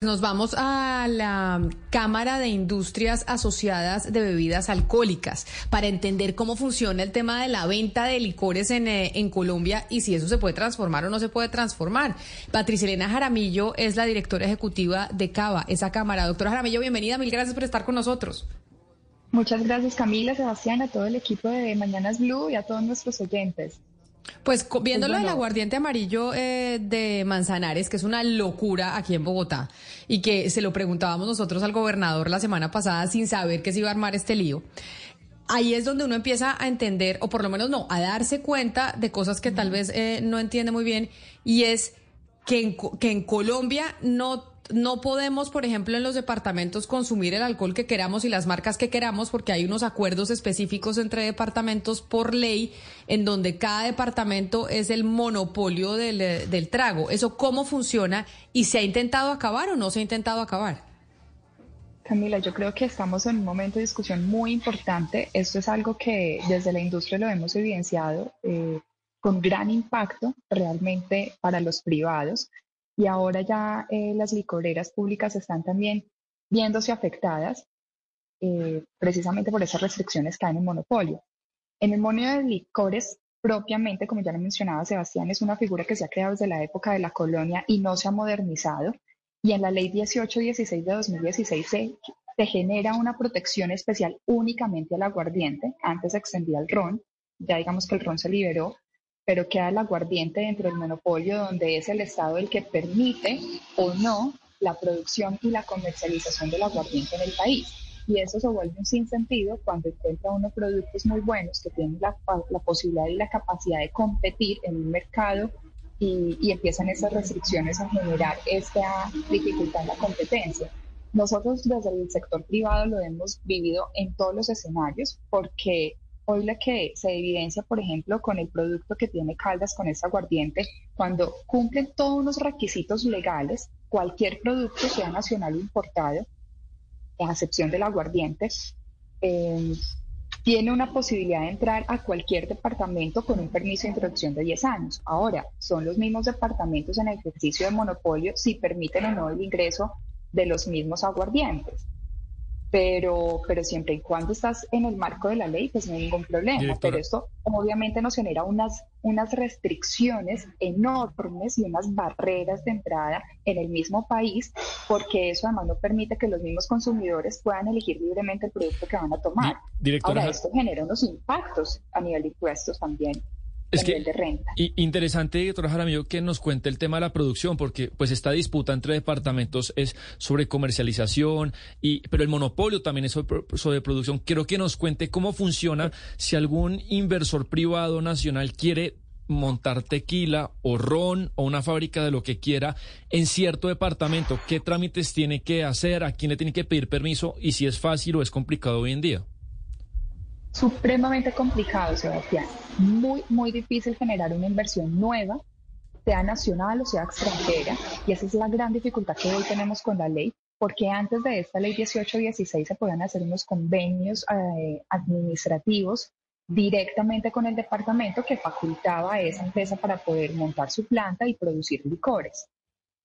Nos vamos a la Cámara de Industrias Asociadas de Bebidas Alcohólicas para entender cómo funciona el tema de la venta de licores en, eh, en, Colombia y si eso se puede transformar o no se puede transformar. Patricia Elena Jaramillo es la directora ejecutiva de Cava, esa Cámara. Doctora Jaramillo, bienvenida, mil gracias por estar con nosotros. Muchas gracias Camila, Sebastián, a todo el equipo de Mañanas Blue y a todos nuestros oyentes. Pues viéndolo del aguardiente amarillo eh, de Manzanares, que es una locura aquí en Bogotá, y que se lo preguntábamos nosotros al gobernador la semana pasada sin saber que se iba a armar este lío. Ahí es donde uno empieza a entender, o por lo menos no, a darse cuenta de cosas que tal vez eh, no entiende muy bien, y es que que en Colombia no no podemos, por ejemplo, en los departamentos consumir el alcohol que queramos y las marcas que queramos porque hay unos acuerdos específicos entre departamentos por ley en donde cada departamento es el monopolio del, eh, del trago. ¿Eso cómo funciona y se ha intentado acabar o no se ha intentado acabar? Camila, yo creo que estamos en un momento de discusión muy importante. Esto es algo que desde la industria lo hemos evidenciado eh, con gran impacto realmente para los privados y ahora ya eh, las licoreras públicas están también viéndose afectadas eh, precisamente por esas restricciones que hay en el monopolio. En el monopolio de licores propiamente, como ya lo mencionaba Sebastián, es una figura que se ha creado desde la época de la colonia y no se ha modernizado. Y en la ley 1816 de 2016 se, genera una protección especial únicamente al aguardiente. Antes se extendía el ron, ya digamos que el ron se liberó, pero queda el aguardiente dentro del monopolio donde es el Estado el que permite o no la producción y la comercialización del aguardiente en el país. Y eso se vuelve un sinsentido cuando encuentra unos productos muy buenos que tienen la, posibilidad y la capacidad de competir en un mercado y, y, empiezan esas restricciones a generar esta dificultad en la competencia. Nosotros desde el sector privado lo hemos vivido en todos los escenarios porque Hoy la que se evidencia, por ejemplo, con el producto que tiene Caldas, con ese aguardiente, cuando cumplen todos los requisitos legales, cualquier producto, sea nacional o importado, a excepción del aguardiente, eh, tiene una posibilidad de entrar a cualquier departamento con un permiso de introducción de 10 años. Ahora, son los mismos departamentos en ejercicio de monopolio si permiten o no el ingreso de los mismos aguardientes pero, pero siempre y cuando estás en el marco de la ley, pues no hay ningún problema. Pero esto obviamente nos genera unas, unas restricciones enormes y unas barreras de entrada en el mismo país, porque eso además no permite que los mismos consumidores puedan elegir libremente el producto que van a tomar. Ahora, esto genera unos impactos a nivel de impuestos también es que, de renta. Y interesante, doctora Jaramillo, que nos cuente el tema de la producción, porque pues esta disputa entre departamentos es sobre comercialización, y, pero el monopolio también es sobre, sobre producción. Quiero que nos cuente cómo funciona si algún inversor privado nacional quiere montar tequila o ron o una fábrica de lo que quiera en cierto departamento, qué trámites tiene que hacer, a quién le tiene que pedir permiso y si es fácil o es complicado hoy en día supremamente complicado, Sebastián. Muy, muy difícil generar una inversión nueva, sea nacional o sea extranjera. Y esa es la gran dificultad que hoy tenemos con la ley, porque antes de esta ley 1816 se podían hacer unos convenios eh, administrativos directamente con el departamento que facultaba a esa empresa para poder montar su planta y producir licores.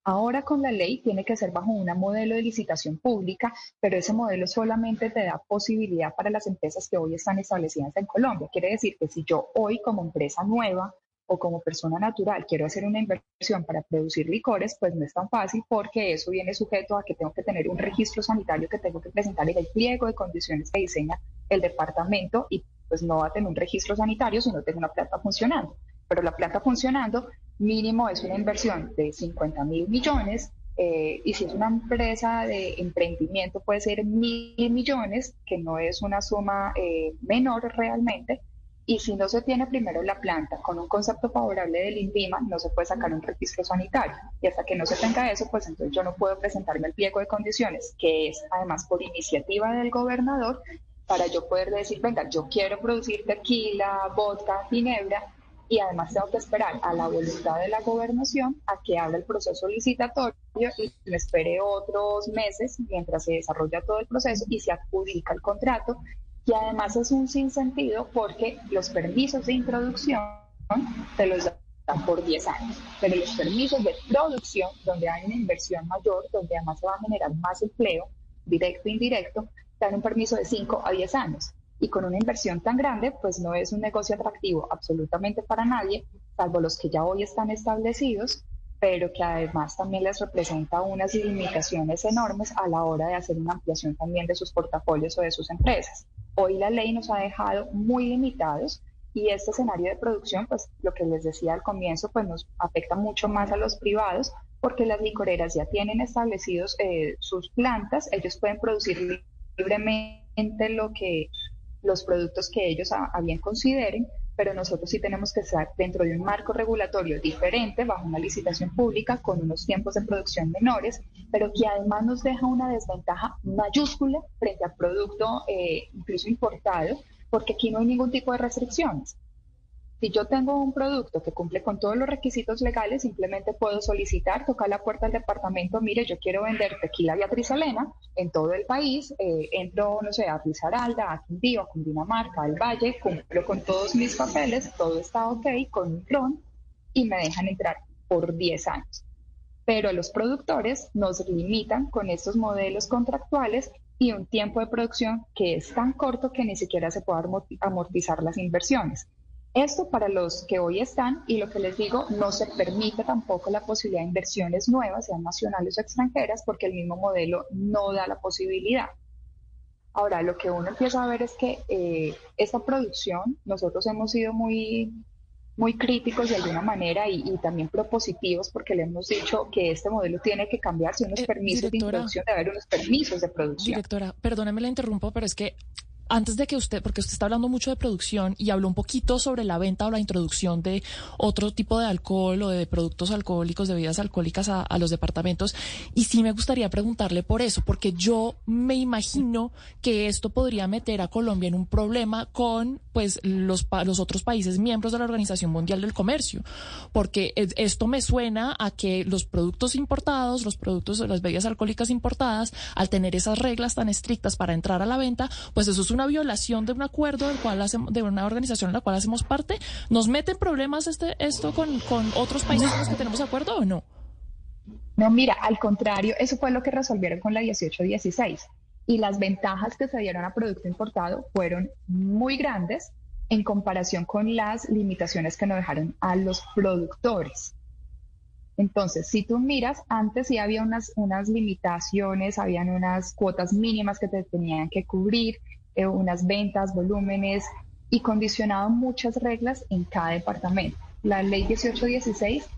Ahora con la ley tiene que ser bajo un modelo de licitación pública, pero ese modelo solamente te da posibilidad para las empresas que hoy están establecidas en Colombia. Quiere decir que si yo hoy como empresa nueva o como persona natural quiero hacer una inversión para producir licores, pues no es tan fácil porque eso viene sujeto a que tengo que tener un registro sanitario que tengo que presentar en el pliego de condiciones que diseña el departamento y pues no va a tener un registro sanitario si no tengo una planta funcionando. Pero la planta funcionando mínimo es una inversión de 50 mil millones eh, y si es una empresa de emprendimiento puede ser mil millones, que no es una suma eh, menor realmente. Y si no se tiene primero la planta con un concepto favorable del INVIMA, no se puede sacar un registro sanitario. Y hasta que no se tenga eso, pues entonces yo no puedo presentarme el pliego de condiciones, que es además por iniciativa del gobernador, para yo poder decir, venga, yo quiero producir tequila, vodka, ginebra, y además tengo que esperar a la voluntad de la gobernación a que abra el proceso licitatorio y me espere otros meses mientras se desarrolla todo el proceso y se adjudica el contrato, y además es un sinsentido porque los permisos de introducción te los da por 10 años. Pero los permisos de producción, donde hay una inversión mayor, donde además se va a generar más empleo, directo e indirecto, dan un permiso de 5 a 10 años. Y con una inversión tan grande, pues no es un negocio atractivo absolutamente para nadie, salvo los que ya hoy están establecidos, pero que además también les representa unas limitaciones enormes a la hora de hacer una ampliación también de sus portafolios o de sus empresas. Hoy la ley nos ha dejado muy limitados y este escenario de producción, pues lo que les decía al comienzo, pues nos afecta mucho más a los privados porque las licoreras ya tienen establecidos eh, sus plantas, ellos pueden producir libremente lo que los productos que ellos a, bien consideren, pero nosotros sí tenemos que estar dentro de un marco regulatorio diferente, bajo una licitación pública, con unos tiempos de producción menores, pero que además nos deja una desventaja mayúscula frente al producto eh, incluso importado, porque aquí no hay ningún tipo de restricciones. Si yo tengo un producto que cumple con todos los requisitos legales, simplemente puedo solicitar, tocar la puerta del departamento, mire, yo quiero vender tequila Beatriz Elena en todo el país, eh, entro, no sé, a Risaralda, a Quindío, a Cundinamarca, al Valle, cumplo con todos mis papeles, todo está ok, con un clon, y me dejan entrar por 10 años. Pero los productores nos limitan con estos modelos contractuales y un tiempo de producción que es tan corto que ni siquiera se puede amortizar las inversiones. Esto para los que hoy están y lo que les digo, no se permite tampoco la posibilidad de inversiones nuevas, sean nacionales o extranjeras, porque el mismo modelo no da la posibilidad. Ahora, lo que uno empieza a ver es que eh, esta producción, nosotros hemos sido muy muy críticos de alguna manera y, también propositivos porque le hemos dicho que este modelo tiene que cambiarse unos eh, permisos de introducción, de haber unos permisos de producción. Directora, perdóneme la interrumpo, pero es que antes de que usted, porque usted está hablando mucho de producción y habló un poquito sobre la venta o la introducción de otro tipo de alcohol o de productos alcohólicos, de bebidas alcohólicas a, los departamentos. Y sí me gustaría preguntarle por eso, porque yo me imagino que esto podría meter a Colombia en un problema con pues los, los otros países miembros de la Organización Mundial del Comercio, porque esto me suena a que los productos importados, los productos, las bebidas alcohólicas importadas, al tener esas reglas tan estrictas para entrar a la venta, pues eso es una violación de un acuerdo del cual hacemos, de una organización en la cual hacemos parte, ¿nos mete en problemas este, esto con, con otros países con los que tenemos acuerdo o no? No, mira, al contrario, eso fue lo que resolvieron con la 1816. Y las ventajas que se dieron a producto importado fueron muy grandes en comparación con las limitaciones que nos dejaron a los productores. Entonces, si tú miras, antes sí había unas, unas limitaciones, habían unas cuotas mínimas que te tenían que cubrir, eh, unas ventas, volúmenes y condicionado muchas reglas en cada departamento. La ley 1816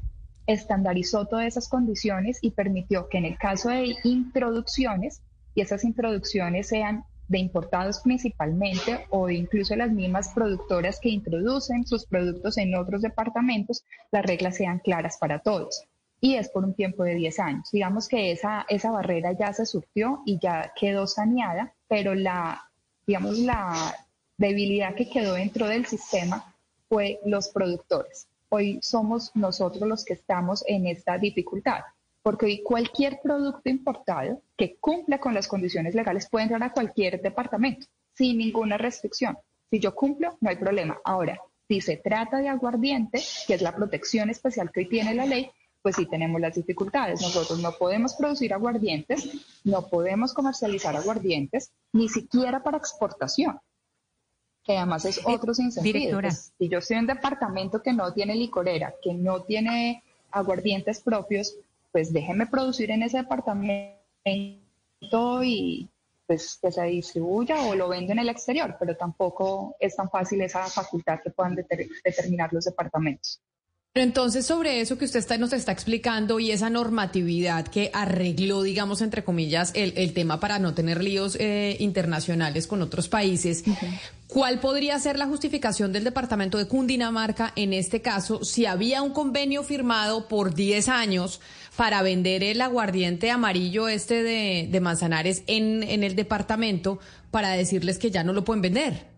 estandarizó todas esas condiciones y permitió que en el caso de introducciones, y esas introducciones sean de importados principalmente o incluso las mismas productoras que introducen sus productos en otros departamentos, las reglas sean claras para todos. Y es por un tiempo de 10 años. Digamos que esa, esa barrera ya se surtió y ya quedó saneada, pero la digamos, la debilidad que quedó dentro del sistema fue los productores. Hoy somos nosotros los que estamos en esta dificultad, porque hoy cualquier producto importado que cumpla con las condiciones legales puede entrar a cualquier departamento sin ninguna restricción. Si yo cumplo, no hay problema. Ahora, si se trata de aguardiente, que es la protección especial que hoy tiene la ley, pues sí tenemos las dificultades. Nosotros no podemos producir aguardientes, no podemos comercializar aguardientes, ni siquiera para exportación, que además es otro sentido. Pues, si yo soy un departamento que no tiene licorera, que no tiene aguardientes propios, pues déjeme producir en ese departamento y pues que se distribuya o lo vendo en el exterior, pero tampoco es tan fácil esa facultad que puedan determinar los departamentos. Pero entonces, sobre eso que usted está, nos está explicando y esa normatividad que arregló, digamos, entre comillas, el, tema para no tener líos eh, internacionales con otros países, ¿cuál podría ser la justificación del departamento de Cundinamarca en este caso si había un convenio firmado por 10 años para vender el aguardiente amarillo este de, de Manzanares en, en el departamento para decirles que ya no lo pueden vender?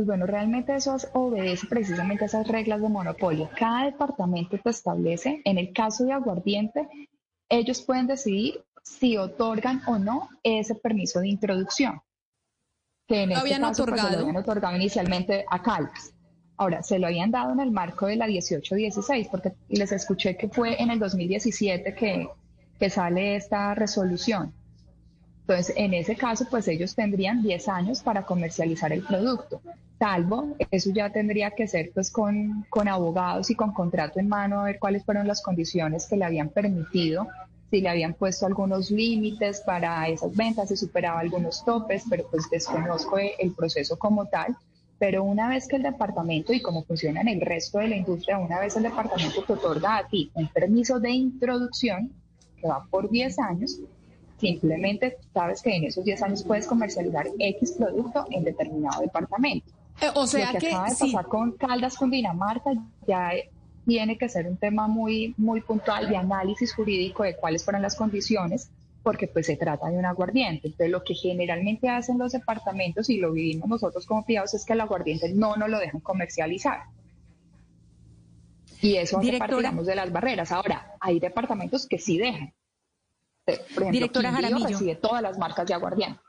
Pues bueno, realmente eso obedece precisamente a esas reglas de monopolio. Cada departamento te establece, en el caso de aguardiente, ellos pueden decidir si otorgan o no ese permiso de introducción. Que en este habían caso, pues, otorgado. habían otorgado inicialmente a Caldas. Ahora, se lo habían dado en el marco de la 1816, porque les escuché que fue en el 2017 que, que sale esta resolución. Entonces, en ese caso, pues ellos tendrían 10 años para comercializar el producto, salvo, eso ya tendría que ser pues con, con abogados y con contrato en mano, a ver cuáles fueron las condiciones que le habían permitido, si le habían puesto algunos límites para esas ventas, si superaba algunos topes, pero pues desconozco el proceso como tal. Pero una vez que el departamento, y como funciona en el resto de la industria, una vez el departamento te otorga a ti un permiso de introducción, que va por 10 años, Simplemente sabes que en esos 10 años puedes comercializar X producto en determinado departamento. Eh, o sea Lo que, acaba de pasar con Caldas, con Dinamarca, ya tiene que ser un tema muy, muy puntual de análisis jurídico de cuáles fueron las condiciones, porque pues se trata de un aguardiente. Entonces lo que generalmente hacen los departamentos, y lo vivimos nosotros como privados, es que el aguardiente no nos lo dejan comercializar. Y eso hace parte, digamos, de las barreras. Ahora, hay departamentos que sí dejan. Por ejemplo, Directora Jaramillo. recibe todas las marcas de aguardiente.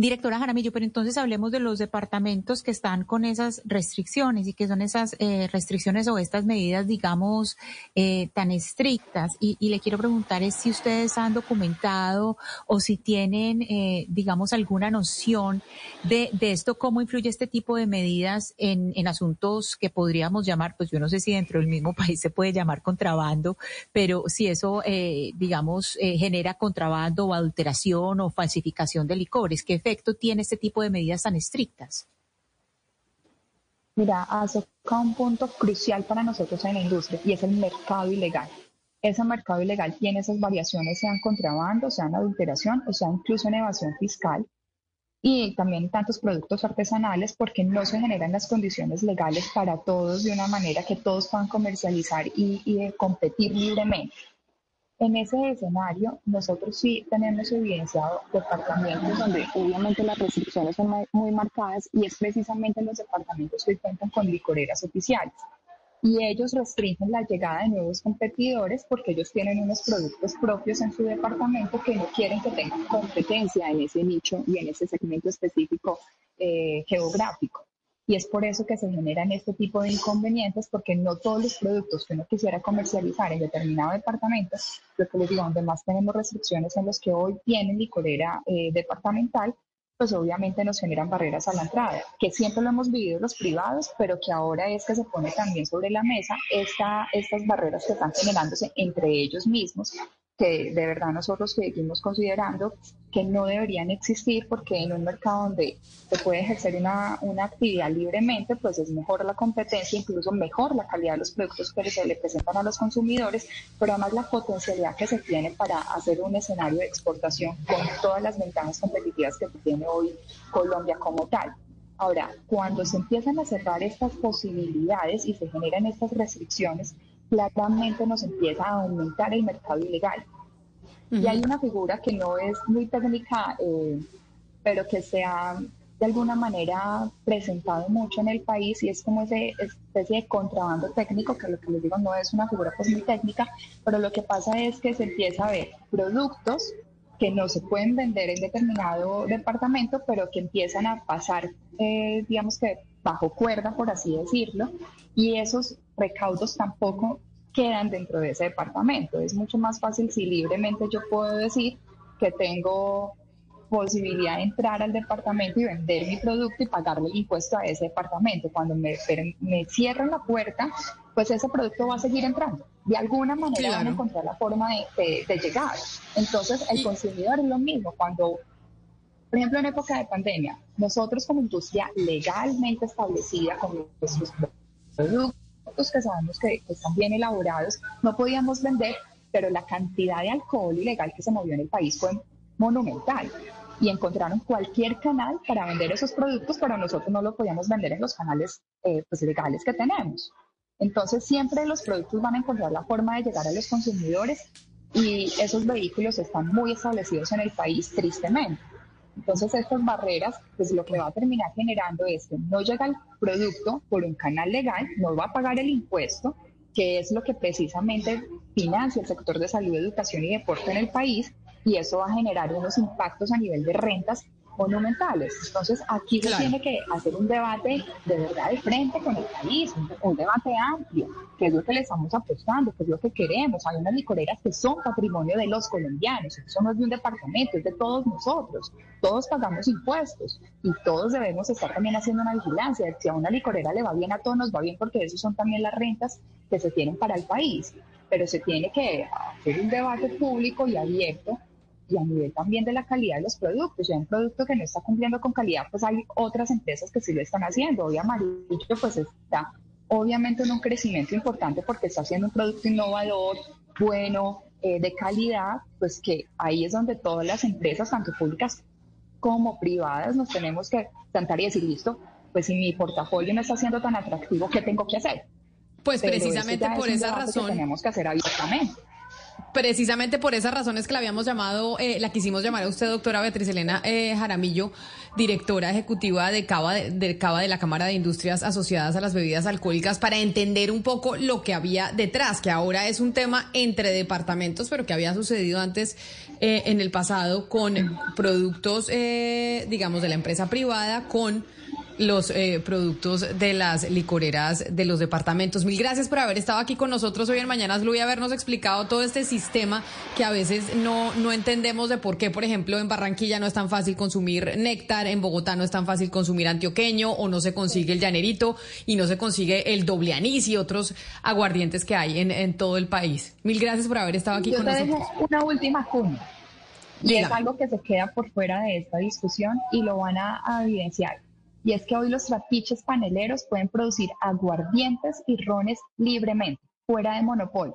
Directora Jaramillo, pero entonces hablemos de los departamentos que están con esas restricciones y que son esas eh, restricciones o estas medidas, digamos, eh, tan estrictas. Y, le quiero preguntar es si ustedes han documentado o si tienen, eh, digamos, alguna noción de, esto, cómo influye este tipo de medidas en, asuntos que podríamos llamar, pues yo no sé si dentro del mismo país se puede llamar contrabando, pero si eso, digamos, genera contrabando o adulteración o falsificación de licores, ¿qué efecto tiene este tipo de medidas tan estrictas? Mira, hace un punto crucial para nosotros en la industria y es el mercado ilegal. Ese mercado ilegal tiene esas variaciones, sean contrabando, sean adulteración o sea incluso en evasión fiscal y también tantos productos artesanales porque no se generan las condiciones legales para todos de una manera que todos puedan comercializar y competir libremente. En ese escenario, nosotros sí tenemos evidenciado departamentos donde obviamente las restricciones son muy marcadas y es precisamente los departamentos que cuentan con licoreras oficiales. Y ellos restringen la llegada de nuevos competidores porque ellos tienen unos productos propios en su departamento que no quieren que tengan competencia en ese nicho y en ese segmento específico eh, geográfico. Y es por eso que se generan este tipo de inconvenientes, porque no todos los productos que uno quisiera comercializar en determinado departamento, lo que les digo, donde más tenemos restricciones en los que hoy tienen licorera eh, departamental, pues obviamente nos generan barreras a la entrada, que siempre lo hemos vivido los privados, pero que ahora es que se pone también sobre la mesa esta, estas barreras que están generándose entre ellos mismos que de verdad nosotros seguimos considerando que no deberían existir porque en un mercado donde se puede ejercer una, una, actividad libremente, pues es mejor la competencia, incluso mejor la calidad de los productos que se le presentan a los consumidores, pero además la potencialidad que se tiene para hacer un escenario de exportación con todas las ventajas competitivas que tiene hoy Colombia como tal. Ahora, cuando se empiezan a cerrar estas posibilidades y se generan estas restricciones, claramente nos empieza a aumentar el mercado ilegal. Y hay una figura que no es muy técnica, eh, pero que se ha de alguna manera presentado mucho en el país y es como esa especie de contrabando técnico, que lo que les digo no es una figura pues muy técnica, pero lo que pasa es que se empieza a ver productos que no se pueden vender en determinado departamento, pero que empiezan a pasar, eh, digamos que bajo cuerda, por así decirlo, y esos recaudos tampoco quedan dentro de ese departamento. Es mucho más fácil si libremente yo puedo decir que tengo posibilidad de entrar al departamento y vender mi producto y pagarle el impuesto a ese departamento. Cuando me, me cierran la puerta, pues ese producto va a seguir entrando. De alguna manera van a encontrar la forma de, de, llegar. Entonces, el consumidor es lo mismo. Cuando, por ejemplo, en época de pandemia, nosotros como industria legalmente establecida con nuestros productos, que sabemos que, están bien elaborados, no podíamos vender, pero la cantidad de alcohol ilegal que se movió en el país fue monumental y encontraron cualquier canal para vender esos productos, pero nosotros no lo podíamos vender en los canales eh, pues, legales que tenemos. Entonces siempre los productos van a encontrar la forma de llegar a los consumidores y esos vehículos están muy establecidos en el país, tristemente. Entonces, estas barreras, pues lo que va a terminar generando es que no llega el producto por un canal legal, no va a pagar el impuesto, que es lo que precisamente financia el sector de salud, educación y deporte en el país, y eso va a generar unos impactos a nivel de rentas monumentales. Entonces, aquí se tiene que hacer un debate de verdad de frente con el país, un, debate amplio, que es lo que le estamos apostando, que es lo que queremos. Hay unas licoreras que son patrimonio de los colombianos, eso no es de un departamento, es de todos nosotros. Todos pagamos impuestos y todos debemos estar también haciendo una vigilancia. Si a una licorera le va bien, a todos nos va bien, porque eso son también las rentas que se tienen para el país. Pero se tiene que hacer un debate público y abierto y a nivel también de la calidad de los productos. Si hay un producto que no está cumpliendo con calidad, pues hay otras empresas que sí lo están haciendo. Hoy Amarillo pues está obviamente en un crecimiento importante porque está haciendo un producto innovador, bueno, eh, de calidad, pues que ahí es donde todas las empresas, tanto públicas como privadas, nos tenemos que sentar y decir, listo, pues si mi portafolio no está siendo tan atractivo, ¿qué tengo que hacer? Pues precisamente por esa razón. tenemos que hacer abiertamente. Precisamente por esas razones que la habíamos llamado, eh, la quisimos llamar a usted, doctora Beatriz Elena eh, Jaramillo, directora ejecutiva de Cava de, Cava de la Cámara de Industrias Asociadas a las Bebidas Alcohólicas, para entender un poco lo que había detrás, que ahora es un tema entre departamentos, pero que había sucedido antes eh, en el pasado con productos, digamos, de la empresa privada, con los eh, productos de las licoreras de los departamentos. Mil gracias por haber estado aquí con nosotros hoy en Mañanas Blue y habernos explicado todo este sistema que a veces no, no entendemos de por qué, por ejemplo, en Barranquilla no es tan fácil consumir néctar, en Bogotá no es tan fácil consumir antioqueño o no se consigue el llanerito y no se consigue el doble anís y otros aguardientes que hay en, en todo el país. Mil gracias por haber estado aquí con nosotros. Una última junta. Y es algo que se queda por fuera de esta discusión y lo van a evidenciar y es que hoy los trapiches paneleros pueden producir aguardientes y rones libremente, fuera de monopolio.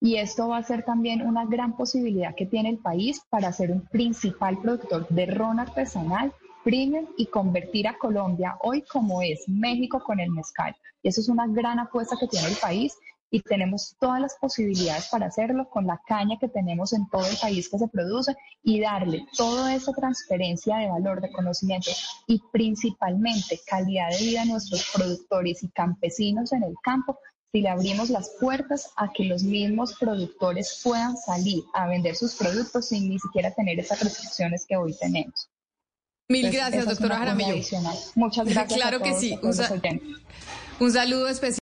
Y esto va a ser también una gran posibilidad que tiene el país para ser un principal productor de ron artesanal, premium y convertir a Colombia hoy como es México con el mezcal. Y eso es una gran apuesta que tiene el país y tenemos todas las posibilidades para hacerlo con la caña que tenemos en todo el país que se produce y darle toda esa transferencia de valor, de conocimiento y principalmente calidad de vida a nuestros productores y campesinos en el campo si le abrimos las puertas a que los mismos productores puedan salir a vender sus productos sin ni siquiera tener esas restricciones que hoy tenemos. Mil gracias, doctora Jaramillo. Muchas gracias. Claro que sí. un saludo especial.